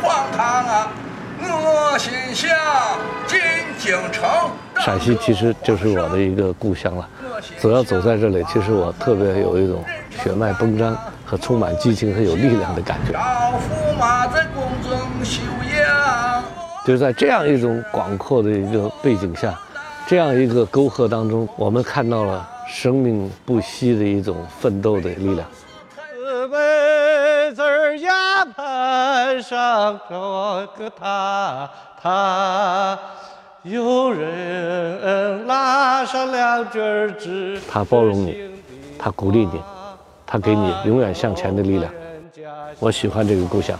荒唐啊！我心想进京城。陕西其实就是我的一个故乡了，只要走在这里，其实我特别有一种血脉奔张和充满激情和有力量的感觉。老驸马在宫中休养。就是在这样一种广阔的一个背景下，这样一个沟壑当中，我们看到了生命不息的一种奋斗的力量。攀上这个他他，有人拉上两根枝。他包容你，他鼓励你，他给你永远向前的力量。我喜欢这个故乡。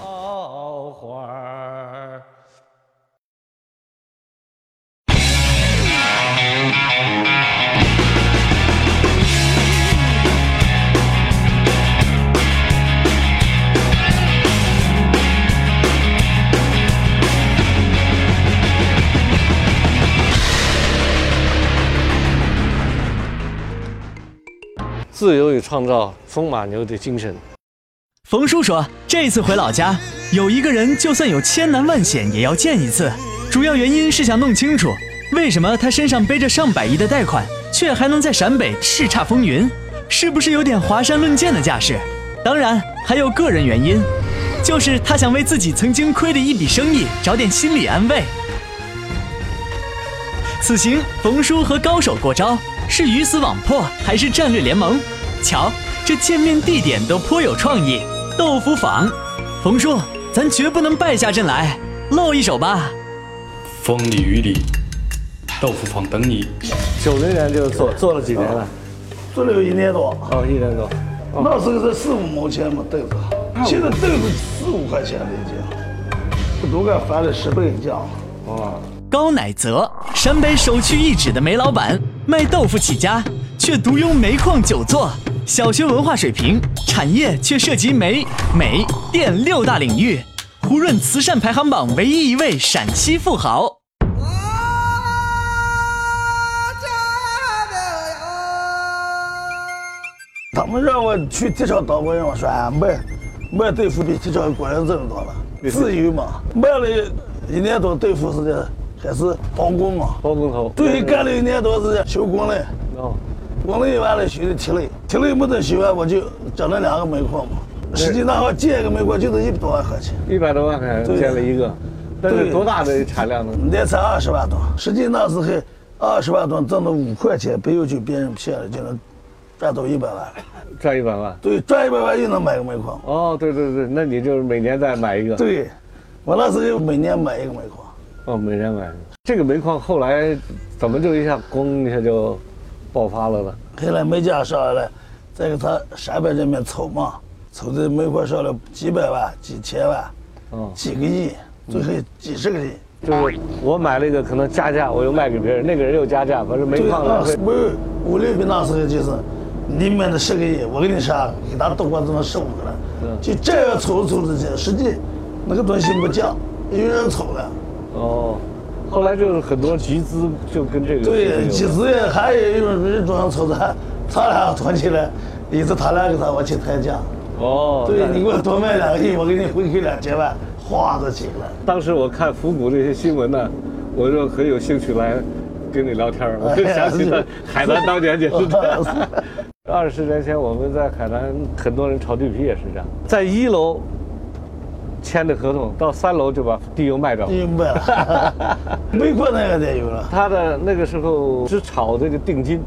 创造，风马牛的精神。冯叔说，这次回老家，有一个人就算有千难万险也要见一次，主要原因是想弄清楚，为什么他身上背着上百亿的贷款，却还能在陕北叱咤风云，是不是有点华山论剑的架势？当然，还有个人原因，就是他想为自己曾经亏的一笔生意找点心理安慰。此行，冯叔和高手过招，是鱼死网破还是战略联盟？瞧，这见面地点都颇有创意。豆腐坊，冯叔，咱绝不能败下阵来，露一手吧。风里雨里，豆腐坊等你。九零年就做做了几年了？做了有一年多，哦，一年多。那时候才四五毛钱嘛豆子，现在豆子四五块钱了已经，都敢翻了十倍价。哦，高乃泽，陕北首屈一指的煤老板，卖豆腐起家，却独拥煤矿九座，小学文化水平，产业却涉及煤、煤、电六大领域，胡润慈善排行榜唯一一位陕西富豪。他们让我去体厂当工人，我说啊卖卖豆腐比体厂工人挣得多了，自由嘛。卖了一年多豆腐时间，还是包工嘛。包工头。对，干了一年多时间修工嘞，哦，工嘞完了修的铁嘞，铁嘞没得修完我就整了两个煤矿嘛。实际那会建一个煤矿就是一百多万块钱，一百多万块钱建了一个，但是多大的产量呢？那才二十万吨，实际那时候二十万吨挣了五块钱，不用去别人骗了就能赚到一百万。赚一百万。对，赚一百万又能买个煤矿。哦，对对对，那你就是每年再买一个。对，我那时候每年买一个煤矿。哦，每年买一个。这个煤矿后来怎么就一下咣一下就爆发了呢？后来煤价上来了，再给他陕北人民凑嘛，凑的煤矿上了几百万、几千万、嗯，几个亿，最后几十个亿。就是我买了一个，可能加价，我又卖给别人，那个人又加价，反正煤对，矿来回。那没有五六比那时候就是，你买的十个亿，我给你啥，给他多过这么十五个了，嗯就这样凑着凑着去，实际那个东西不降，有人凑了。哦，后来就是很多集资就跟这个对，集资也还有一种人装凑着，他俩团起来，一直他俩给他我去抬价。哦，对你给我多卖两个亿，我给你回馈两千万，哗就起了。当时我看复古这些新闻呢，我就很有兴趣来跟你聊天儿，我就想起了海南当年就 是这样。二十年前我们在海南，很多人炒地皮也是这样，在一楼签的合同，到三楼就把地又卖掉了。明白了，美国那个得有了。他的那个时候只炒这个定金，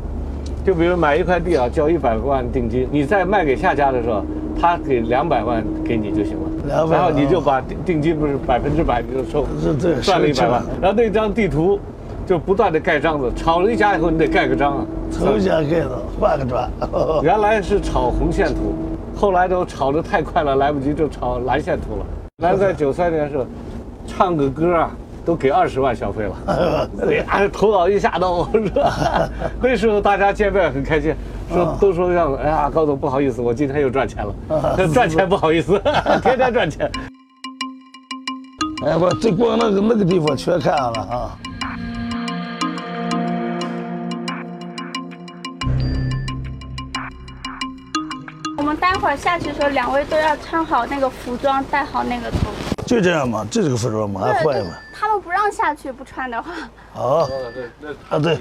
就比如买一块地啊，交一百万定金，你再卖给下家的时候，他给两百万给你就行了，两百然后你就把定定金不是百分之百你就收，是对赚了一百万，然后那张地图就不断的盖章子，炒了一家以后你得盖个章啊。重新盖子换个砖。原来是炒红线图，后来都炒得太快了，来不及就炒蓝线图了。那在九三年时候，唱个歌啊，都给二十万消费了。对，啊，头脑一下都是吧？那时候大家见面很开心，说都说让哎呀高总不好意思，我今天又赚钱了，赚钱不好意思，天天赚钱。哎，我这光那个那个地方全看了啊。们待会儿下去的时候，两位都要穿好那个服装，戴好那个头。就这样嘛，这是个服装嘛，还坏嘛。他们不让下去，不穿的话。好，啊对，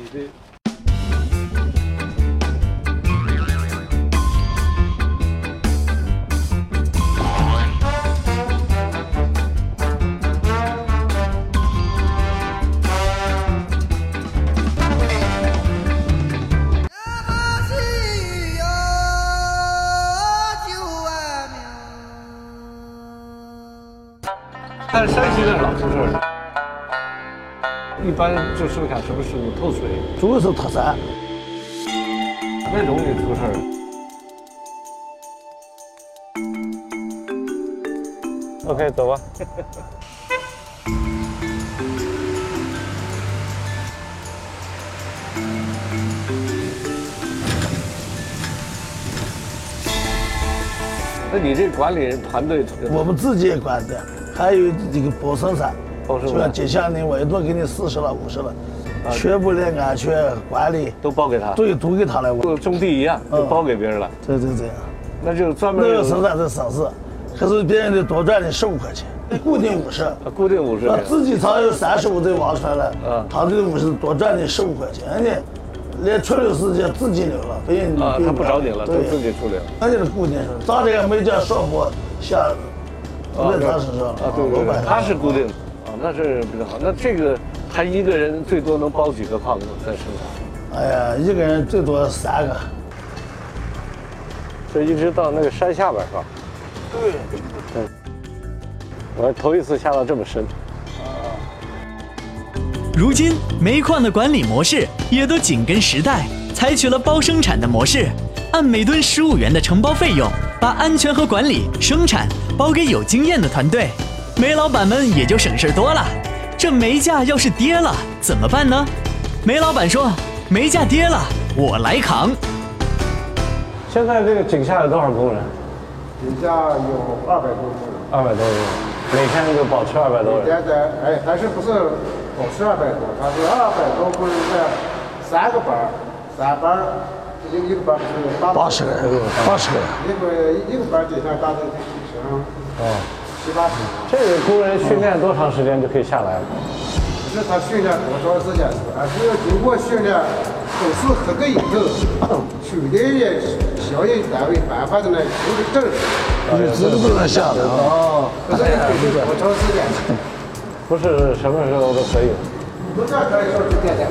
但是山西那老出事儿，一般就剩下什么事物透水，主要是特产。那容易出事儿。OK，走吧。那你这管理团队，我们自己也管的，还有这个包生产，包生产就像接下来我一多给你四十了、五十了，全部的安全管理，都包给他，对，都给他来管。跟种地一样，都包给别人了。对对对，那就是专门那有个生产是省事，可是别人得多赚你十五块钱，固定五十。啊固定五十。啊，自己厂有三十五都挖出来了，嗯他这个五十多赚你十五块钱，人家连处理时间自己留了，别人啊，他不找你了，都自己处理了。那就是固定是，咱这个没叫上坡下，不在他身上了啊，对对对，他是固定的，啊，那是比较好。那这个他一个人最多能包几个矿子在身上？哎呀，一个人最多三个。这一直到那个山下边是吧？对，我还头一次下到这么深。如今煤矿的管理模式也都紧跟时代，采取了包生产的模式，按每吨十五元的承包费用，把安全和管理、生产包给有经验的团队，煤老板们也就省事多了。这煤价要是跌了怎么办呢？煤老板说：“煤价跌了，我来扛。现在这个井下有多少工人？井下有二百多工人，二百多人，每天就保持二百多人。现在哎，但是不是保持二百多，他是二百多工人在三个班儿，三班儿，一个一个班是八八十个人，八十个人。一个一个班儿底下大概得剩哦，七八十。这个工人训练多长时间就可以下来了？不是他训练多长时间，而是要经过训练，考试合格以后，区里的相应单位颁发的那有个证儿，你这个都能下的啊。哦，不是多长时间，不是什么时候都可以。不这可以说是电电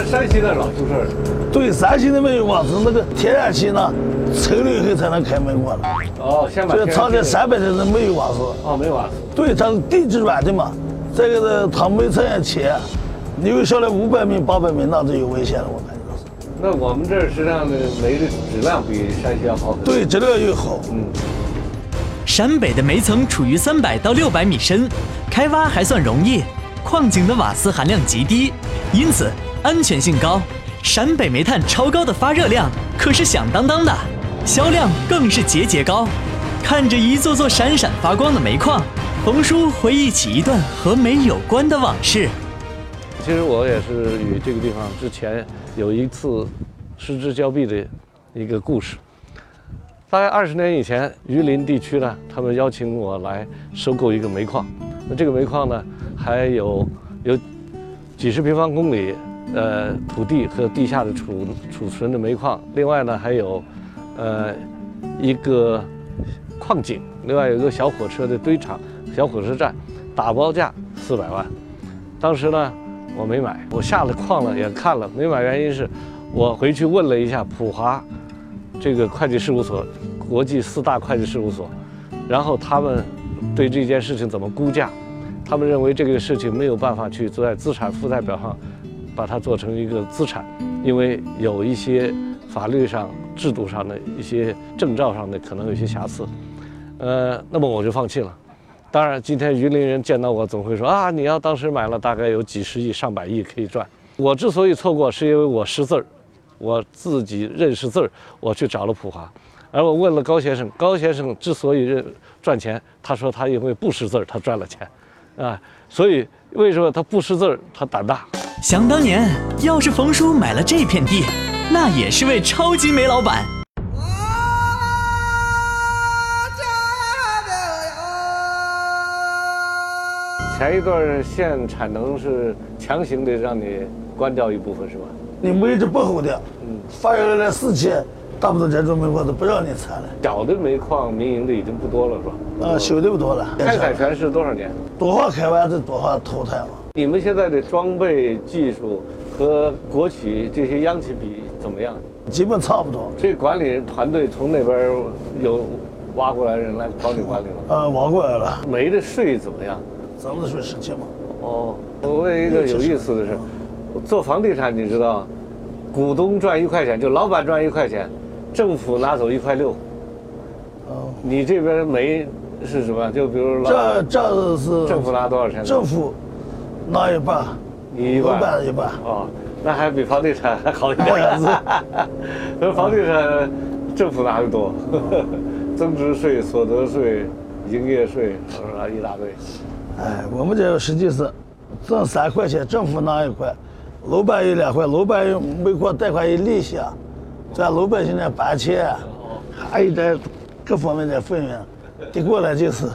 山西那老出事儿，对，山西的煤油矿是那个天然气呢，抽了以后才能开煤矿的。哦，先把这个厂里天然气三百的人没有瓦斯，哦没有瓦斯，对，它是地质软的嘛。这个呢，它煤层也浅，你又下来五百米、八百米，那就有危险了，我感觉到是。那我们这儿实际上的煤的质量比山西要好很多。对，质量又好。嗯，陕北的煤层处于三百到六百米深，开挖还算容易，矿井的瓦斯含量极低，因此安全性高。陕北煤炭超高的发热量可是响当当的，销量更是节节高。看着一座座闪闪发光的煤矿，冯叔回忆起一段和煤有关的往事。其实我也是与这个地方之前有一次失之交臂的一个故事。大概二十年以前，榆林地区呢，他们邀请我来收购一个煤矿。那这个煤矿呢，还有有几十平方公里呃土地和地下的储储存的煤矿，另外呢还有呃一个矿井，另外有一个小火车的堆场、小火车站，打包价四百万。当时呢，我没买，我下了矿了也看了，没买原因是，我回去问了一下普华这个会计事务所，国际四大会计事务所，然后他们对这件事情怎么估价，他们认为这个事情没有办法去做在资产负债表上把它做成一个资产，因为有一些法律上、制度上的一些证照上的可能有些瑕疵，呃，那么我就放弃了。当然，今天榆林人见到我总会说啊，你要当时买了，大概有几十亿、上百亿可以赚。我之所以错过，是因为我识字儿，我自己认识字儿，我去找了普华，而我问了高先生，高先生之所以认赚钱，他说他因为不识字儿，他赚了钱，啊，所以为什么他不识字儿？他胆大。想当年，要是冯叔买了这片地，那也是位超级煤老板。前一段儿限产能是强行的，让你关掉一部分，是吧？你煤这不好的，嗯，发下来四千。大部分这种煤矿都不让你采了，小的煤矿民营的已经不多了是吧？啊，修的不多了。开采权是多少年？多少开完就多少淘汰嘛。你们现在的装备技术和国企这些央企比怎么样？基本差不多。这管理团队从那边有挖过来人来帮你管理吗？啊，挖过来了。煤的税怎么样？咱们的税十七嘛。哦，我问一个有意思的是，做房地产你知道，股东赚一块钱，就老板赚一块钱，政府拿走一块六。哦。你这边煤是什么？就比如这这是政府拿多少钱？政府拿一半，你一半，一半。哦。那还比房地产还好一点，那房地产政府拿的多，增值税、所得税、营业税，啊一大堆。哎，我们这实际是挣三块钱，政府拿一块，老板有两块，老板有煤矿贷款有利息啊，咱老百姓的搬迁，还有点各方面的费用，一过来就是。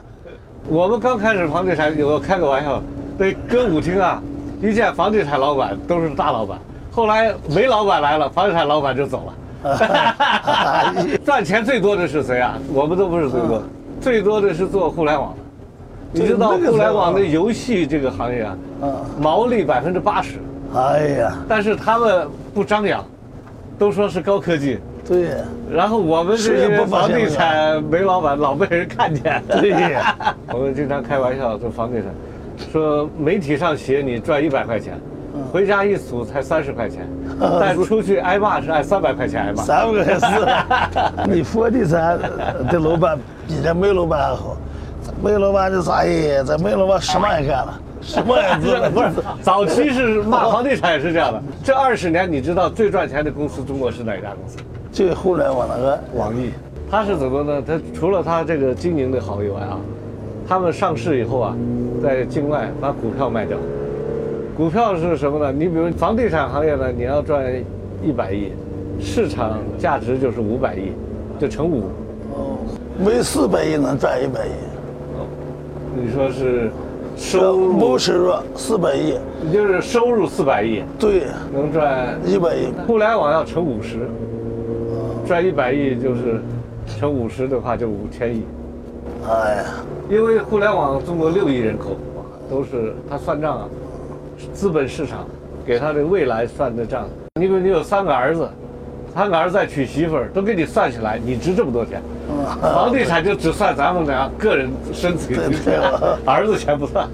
我们刚开始房地产，我开个玩笑，那歌舞厅啊。一见房地产老板都是大老板，后来煤老板来了，房地产老板就走了。赚钱最多的是谁啊？我们都不是最多，最多的是做互联网的。你知道互联网的游戏这个行业啊，毛利百分之八十。哎呀！但是他们不张扬，都说是高科技。对。然后我们这些房地产煤老板老被人看见。对。我们经常开玩笑说房地产。说媒体上写你赚一百块钱，回家一数才三十块钱，但出去挨骂是按三百块钱挨骂。三百块是，你房地产的老板比这煤老板还好，煤老板就说：“哎，这煤老板什么也干了，什么也做了。” 不是，早期是骂房地产也是这样的。这二十年你知道最赚钱的公司中国是哪家公司？就互联网那个网易。它是怎么呢？它除了它这个经营的好以外啊。他们上市以后啊，在境外把股票卖掉。股票是什么呢？你比如房地产行业呢，你要赚一百亿，市场价值就是五百亿，就乘五。哦，每四百亿能赚一百亿。哦，你说是收入？没收入四百亿，就是收入四百亿。对，能赚一百亿。互联网要乘五十，赚一百亿就是乘五十的话就五千亿。哎呀。因为互联网中国六亿人口，都是他算账啊，资本市场给他的未来算的账。你比如你有三个儿子，三个儿子再娶媳妇儿，都给你算起来，你值这么多钱。房地产就只算咱们俩个人生存钱，儿子钱不算。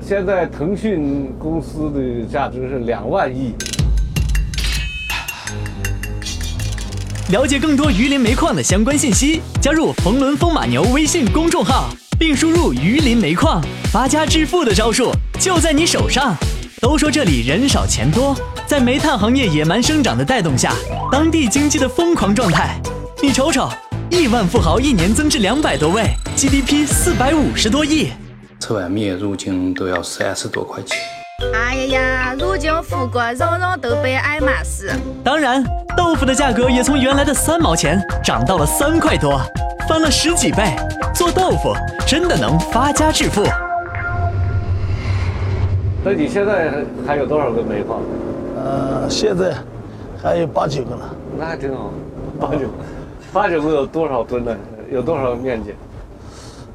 现在腾讯公司的价值是两万亿。了解更多榆林煤矿的相关信息，加入“冯仑风马牛”微信公众号，并输入“榆林煤矿”，发家致富的招数就在你手上。都说这里人少钱多，在煤炭行业野蛮生长的带动下，当地经济的疯狂状态。你瞅瞅，亿万富豪一年增至两百多位，GDP 四百五十多亿，吃碗面如今都要三十多块钱。哎呀呀，如今富国人人都背爱马仕。当然。豆腐的价格也从原来的三毛钱涨到了三块多，翻了十几倍。做豆腐真的能发家致富。那你现在还有多少个煤矿？呃，现在还有八九个了。那还挺好，八九，八九个有多少吨呢？有多少面积？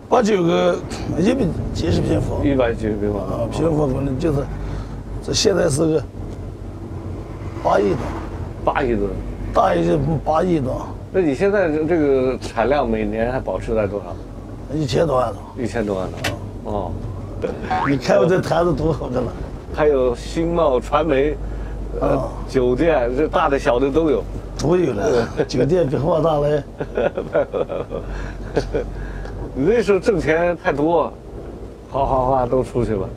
八九个一百几十平方。一百几十平方啊，平方可能就是，这现在是个八亿多。八亿吨，大一就八亿吨。那你现在这个产量每年还保持在多少？一千多万吨。一千多万吨。哦，你看我这坛子多好着呢。还有新贸、传媒，呃，酒店，这大的小的都有。都有了，酒店比货大嘞。你那时候挣钱太多，哗哗哗都出去了。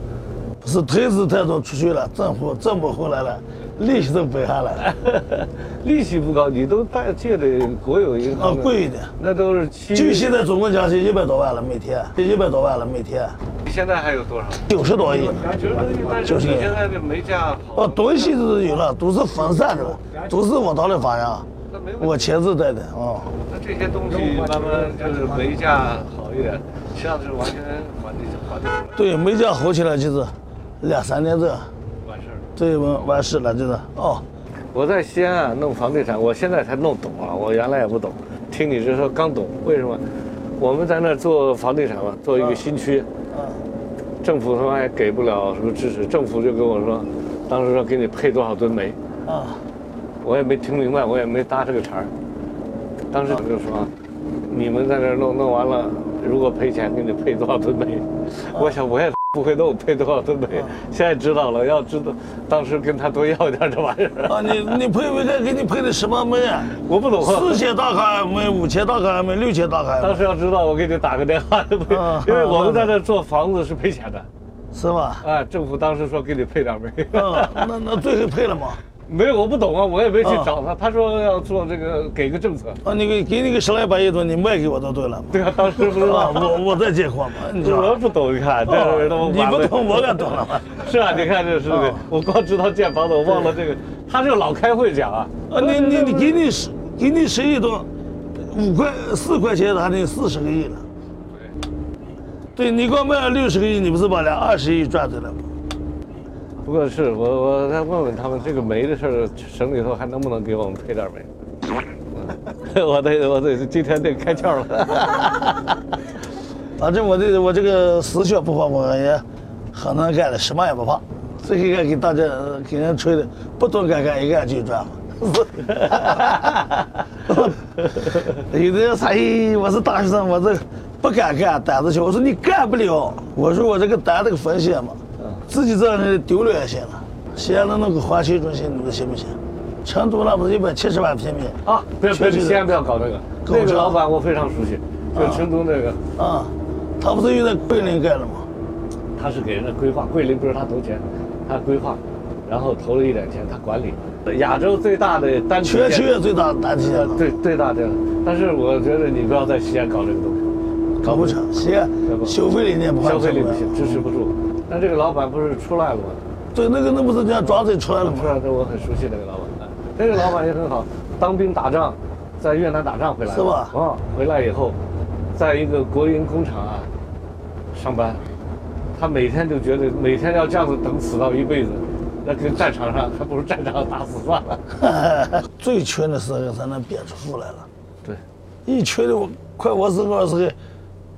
不是投资太多出去了，政府挣不回来了。利息都不下来，利息不高，你都贷借的国有银行，啊，贵一点，那都是七。就现在总共加起一百多万了，每天一百多万了，每天。你现在还有多少？九十多亿。就是你现在的煤价。哦，东西都是有了，都是分散的，都是往哪里发呀？我亲自带的啊。那这些东西慢慢就是煤价好一点，实际上是完全缓地缓地出来，对，煤价好起来就是两三年这对完完事了，真的哦。我在西安啊弄房地产，我现在才弄懂啊，我原来也不懂。听你这说刚懂，为什么？我们在那儿做房地产嘛，做一个新区，啊政府他妈也给不了什么支持，政府就跟我说，当时说给你配多少吨煤，啊，我也没听明白，我也没搭这个茬儿。当时就说，你们在那儿弄弄完了，如果赔钱，给你配多少吨煤？我想我也不会弄，配多少都得？现在知道了，要知道当时跟他多要一点这玩意儿。啊，你你配没配给你配的什么煤啊？我不懂啊。四千大卡煤，五千大卡煤，六千大卡煤，当时要知道，我给你打个电话，啊因为我们在这做房子是赔钱的，是吧？啊，政府当时说给你配点煤，嗯，那那最后配了吗？没有，我不懂啊，我也没去找他，他说要做这个给个政策，啊，你给给你个十来百亿吨，你卖给我都对了。对啊，当时不知啊，道，我我在借款嘛，你知道吧？我不懂，你看这人都你不懂，我可懂了嘛？是啊，你看这是个，我光知道建房子，我忘了这个，他就老开会讲啊，啊，你你你给你十给你十亿吨，五块四块钱他得四十个亿了。对对你光卖了六十个亿，你不是把两二十亿赚回来吗？不过是我我再问问他们这个煤的事儿，省里头还能不能给我们配点煤？我得我得今天得开窍了。反正我这我这个死血不怕，我也很能干的，什么也不怕。这个干给大家给人吹的，不懂干干一干就赚嘛。有的人说：“哎，我是大学生，我这不敢干，胆子小。”我说：“你干不了。”我说：“我这个胆这个风险嘛，自己这样的丢了也行了。西安的那个环球中心，你们行不行？成都那不是一百七十万平米啊，不要不要，西安不要搞那个，那个老板我非常熟悉，就成都那个，啊？他不是又在桂林盖了吗？他是给人家规划，桂林不是他投钱，他规划，然后投了一点钱，他管理。亚洲最大的单体建全球也最大的单体呃对最大的，但是我觉得你不要在西安搞这个东西，搞不成。西安消费理念不消费力不行，支持不住。但这个老板不是出来了吗？对，那个那不是人家庄子出来了吗？是啊，这我很熟悉那个老板。那个老板也很好，当兵打仗，在越南打仗回来，是吧啊，回来以后，在一个国营工厂啊上班，他每天就觉得每天要这样子等死到一辈子，那跟战场上还不如战场上打死算了。最缺的时候才能憋出出来了。对，一缺的我快我死我死，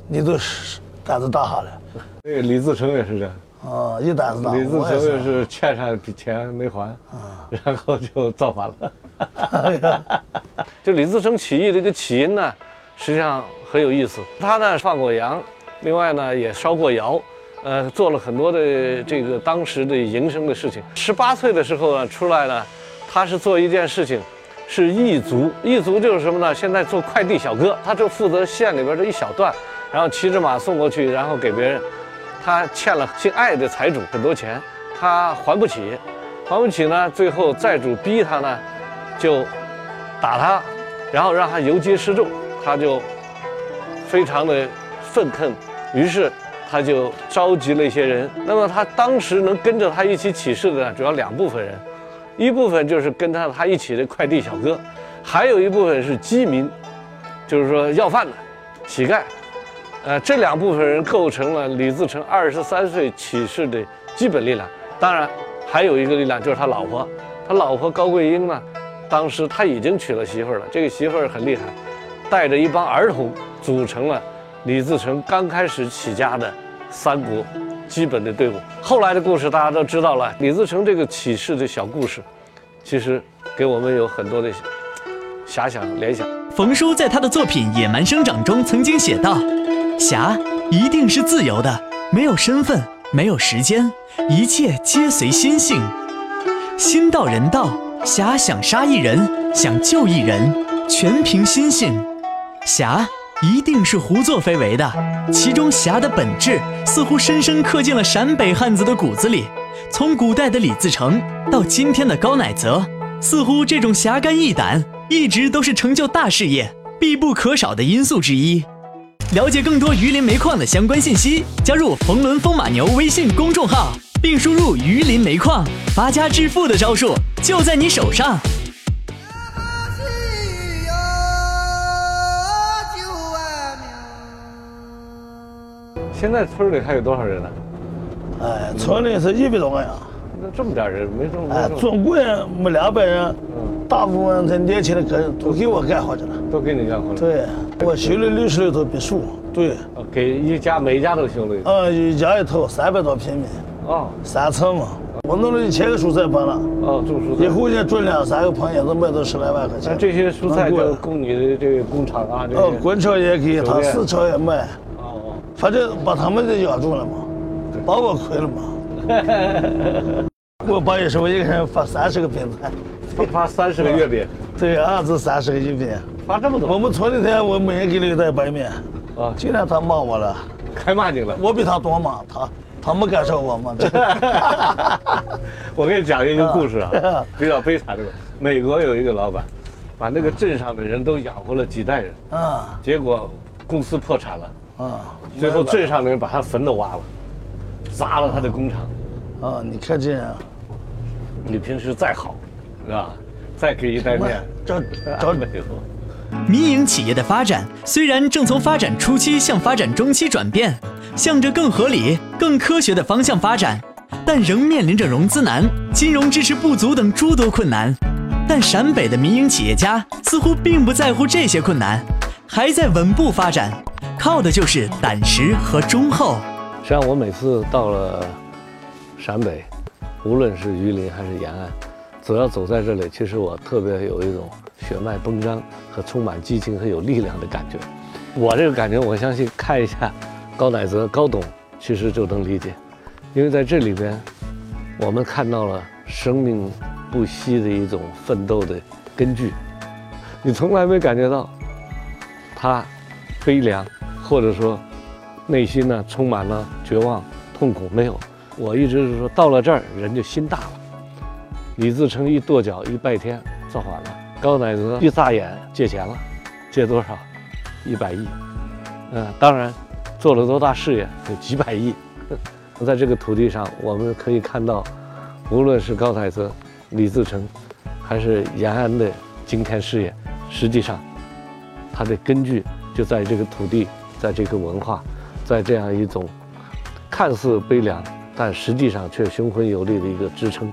你都是胆子大下来。那个李自成也是这样。啊，一胆子大。李自成也是欠上笔钱没还，啊 然后就造反了。就李自成起义这个起因呢，实际上很有意思。他呢放过羊，另外呢也烧过窑，呃，做了很多的这个当时的营生的事情。十八岁的时候呢出来呢，他是做一件事情，是义族。义族就是什么呢？现在做快递小哥，他就负责县里边这一小段，然后骑着马送过去，然后给别人。他欠了姓艾的财主很多钱，他还不起，还不起呢，最后债主逼他呢，就打他，然后让他游街示众，他就非常的愤恨，于是他就召集了一些人。那么他当时能跟着他一起起事的呢，主要两部分人，一部分就是跟他他一起的快递小哥，还有一部分是饥民，就是说要饭的乞丐。呃，这两部分人构成了李自成二十三岁起事的基本力量。当然，还有一个力量就是他老婆，他老婆高桂英呢，当时他已经娶了媳妇儿了。这个媳妇儿很厉害，带着一帮儿童组成了李自成刚开始起家的三国基本的队伍。后来的故事大家都知道了，李自成这个起事的小故事，其实给我们有很多的遐想联想。冯叔在他的作品《野蛮生长》中曾经写道。侠一定是自由的，没有身份，没有时间，一切皆随心性。心到人到，侠想杀一人，想救一人，全凭心性。侠一定是胡作非为的，其中侠的本质似乎深深刻进了陕北汉子的骨子里。从古代的李自成到今天的高乃泽，似乎这种侠肝义胆一直都是成就大事业必不可少的因素之一。了解更多榆林煤矿的相关信息，加入冯仑风马牛微信公众号，并输入榆林煤矿，发家致富的招数就在你手上。现在村里还有多少人呢？哎，村里是一百多个人。这么点人，没这么没哎这，么总共没两百人，嗯，大部分这年轻的个人都给我干活去了。都给你干活了。对，我修了六十六套别墅，对，哦，给一家每一家都修了一个。嗯，一家一套三百多平米，哦三层嘛。我弄了一千个蔬菜棚了，哦，种蔬菜。以后呢种两三个棚也能卖到十来万块钱。那这些蔬菜供你的这个工厂啊，这哦，些。滚桥也给他，酒店四桥也卖，哦哦。反正把他们都养住了嘛，把我亏了嘛。我八月十我一个人发三十个饼。菜，发发三十个月饼，对，二至三十个月饼。发这么多。我们村里头我每人给了一袋白面，啊，今天他骂我了，开骂你了。我比他多骂他，他没赶上我嘛。这。我给你讲一个故事啊 啊，比较悲惨的。美国有一个老板，把那个镇上的人都养活了几代人，啊。结果公司破产了，啊，最后镇上的人把他坟都挖了，砸了他的工厂。啊，你看这样，你平时再好，是吧？再给一袋面，这这没有。民营企业的发展虽然正从发展初期向发展中期转变，向着更合理、更科学的方向发展，但仍面临着融资难、金融支持不足等诸多困难。但陕北的民营企业家似乎并不在乎这些困难，还在稳步发展，靠的就是胆识和忠厚。实际上，我每次到了陕北，无论是榆林还是延安，只要走在这里，其实我特别有一种血脉奔张和充满激情和有力量的感觉。我这个感觉，我相信看一下高乃泽、高董，其实就能理解，因为在这里边，我们看到了生命不息的一种奋斗的根据。你从来没感觉到他悲凉，或者说内心呢充满了绝望、痛苦，没有。我一直是说，到了这儿人就心大了。李自成一跺脚一拜天，造反了；高乃泽一眨眼借钱了，借多少？一百亿。嗯，当然，做了多大事业？有几百亿。在这个土地上，我们可以看到，无论是高乃泽、李自成，还是延安的惊天事业，实际上，它的根据就在这个土地，在这个文化，在这样一种看似悲凉，但实际上却雄浑有力的一个支撑。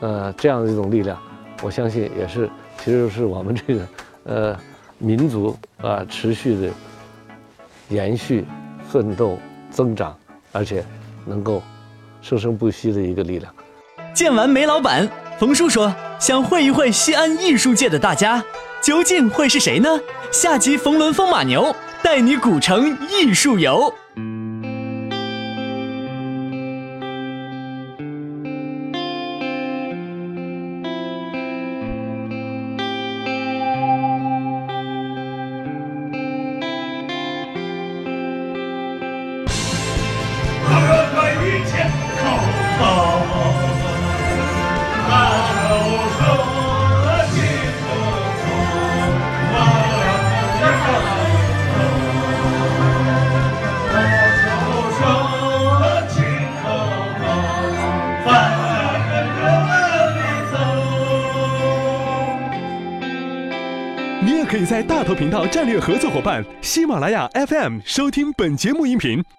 呃，这样的一种力量，我相信也是，其实是我们这个呃民族啊、持续的延续、奋斗、增长，而且能够生生不息的一个力量。见完煤老板，冯叔说想会一会西安艺术界的大家，究竟会是谁呢？下集冯仑风马牛带你古城艺术游。到战略合作伙伴喜马拉雅 FM 收听本节目音频。